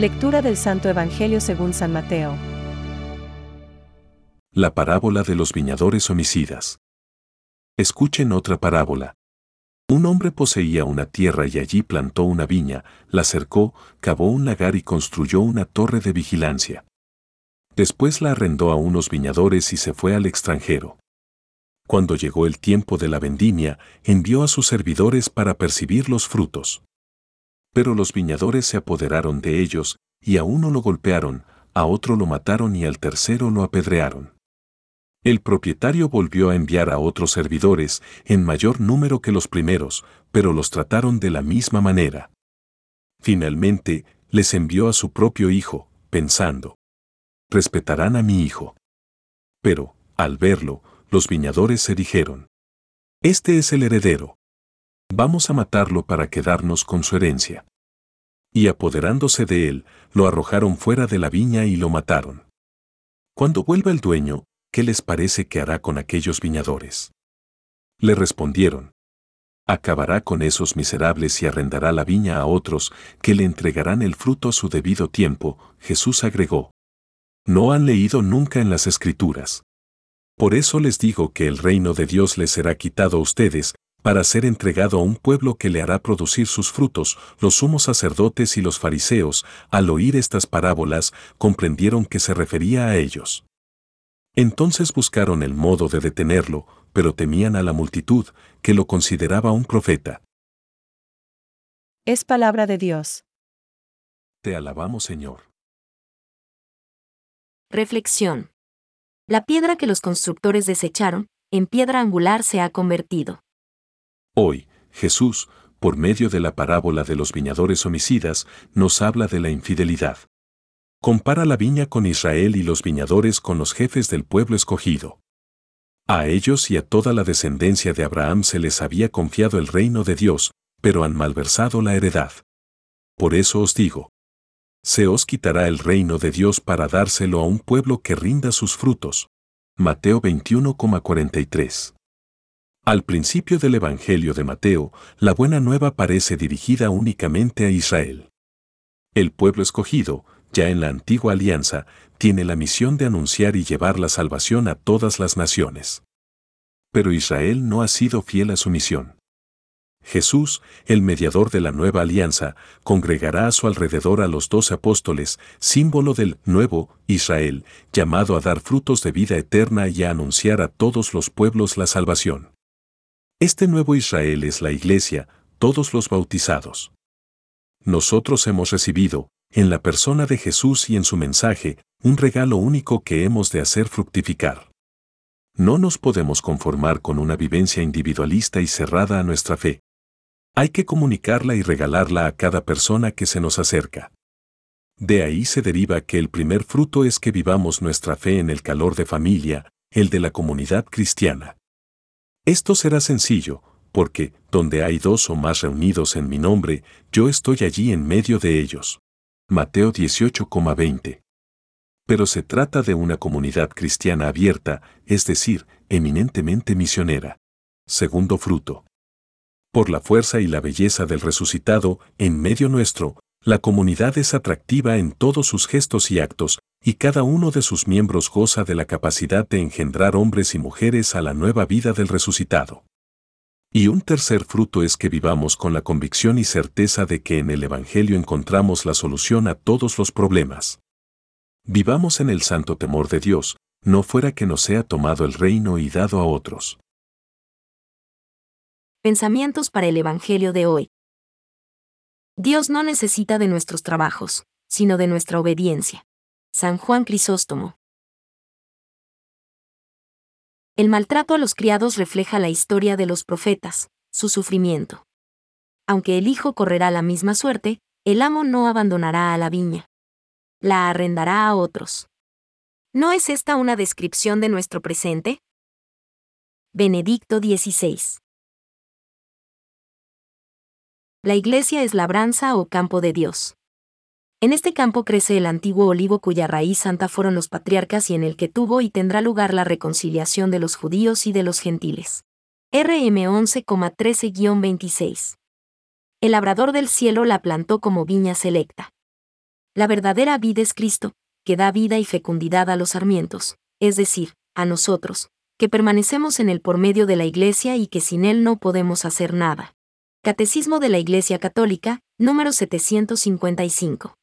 Lectura del Santo Evangelio según San Mateo. La parábola de los viñadores homicidas. Escuchen otra parábola. Un hombre poseía una tierra y allí plantó una viña, la cercó, cavó un lagar y construyó una torre de vigilancia. Después la arrendó a unos viñadores y se fue al extranjero. Cuando llegó el tiempo de la vendimia, envió a sus servidores para percibir los frutos. Pero los viñadores se apoderaron de ellos, y a uno lo golpearon, a otro lo mataron y al tercero lo apedrearon. El propietario volvió a enviar a otros servidores, en mayor número que los primeros, pero los trataron de la misma manera. Finalmente, les envió a su propio hijo, pensando, respetarán a mi hijo. Pero, al verlo, los viñadores se dijeron, Este es el heredero. Vamos a matarlo para quedarnos con su herencia. Y apoderándose de él, lo arrojaron fuera de la viña y lo mataron. Cuando vuelva el dueño, ¿qué les parece que hará con aquellos viñadores? Le respondieron, acabará con esos miserables y arrendará la viña a otros, que le entregarán el fruto a su debido tiempo, Jesús agregó. No han leído nunca en las Escrituras. Por eso les digo que el reino de Dios les será quitado a ustedes, para ser entregado a un pueblo que le hará producir sus frutos, los sumos sacerdotes y los fariseos, al oír estas parábolas, comprendieron que se refería a ellos. Entonces buscaron el modo de detenerlo, pero temían a la multitud, que lo consideraba un profeta. Es palabra de Dios. Te alabamos, Señor. Reflexión. La piedra que los constructores desecharon, en piedra angular se ha convertido. Hoy, Jesús, por medio de la parábola de los viñadores homicidas, nos habla de la infidelidad. Compara la viña con Israel y los viñadores con los jefes del pueblo escogido. A ellos y a toda la descendencia de Abraham se les había confiado el reino de Dios, pero han malversado la heredad. Por eso os digo, se os quitará el reino de Dios para dárselo a un pueblo que rinda sus frutos. Mateo 21,43 Al principio del Evangelio de Mateo, la buena nueva parece dirigida únicamente a Israel. El pueblo escogido, ya en la antigua alianza, tiene la misión de anunciar y llevar la salvación a todas las naciones. Pero Israel no ha sido fiel a su misión. Jesús, el mediador de la nueva alianza, congregará a su alrededor a los doce apóstoles, símbolo del nuevo Israel, llamado a dar frutos de vida eterna y a anunciar a todos los pueblos la salvación. Este nuevo Israel es la iglesia, todos los bautizados. Nosotros hemos recibido, en la persona de Jesús y en su mensaje, un regalo único que hemos de hacer fructificar. No nos podemos conformar con una vivencia individualista y cerrada a nuestra fe. Hay que comunicarla y regalarla a cada persona que se nos acerca. De ahí se deriva que el primer fruto es que vivamos nuestra fe en el calor de familia, el de la comunidad cristiana. Esto será sencillo, porque, donde hay dos o más reunidos en mi nombre, yo estoy allí en medio de ellos. Mateo 18,20. Pero se trata de una comunidad cristiana abierta, es decir, eminentemente misionera. Segundo fruto. Por la fuerza y la belleza del resucitado, en medio nuestro, la comunidad es atractiva en todos sus gestos y actos, y cada uno de sus miembros goza de la capacidad de engendrar hombres y mujeres a la nueva vida del resucitado. Y un tercer fruto es que vivamos con la convicción y certeza de que en el Evangelio encontramos la solución a todos los problemas. Vivamos en el santo temor de Dios, no fuera que nos sea tomado el reino y dado a otros. Pensamientos para el Evangelio de hoy. Dios no necesita de nuestros trabajos, sino de nuestra obediencia. San Juan Crisóstomo. El maltrato a los criados refleja la historia de los profetas, su sufrimiento. Aunque el hijo correrá la misma suerte, el amo no abandonará a la viña. La arrendará a otros. ¿No es esta una descripción de nuestro presente? Benedicto XVI. La iglesia es labranza o campo de Dios. En este campo crece el antiguo olivo cuya raíz santa fueron los patriarcas y en el que tuvo y tendrá lugar la reconciliación de los judíos y de los gentiles. RM 11,13-26. El labrador del cielo la plantó como viña selecta. La verdadera vida es Cristo, que da vida y fecundidad a los sarmientos, es decir, a nosotros, que permanecemos en Él por medio de la Iglesia y que sin Él no podemos hacer nada. Catecismo de la Iglesia Católica, número 755.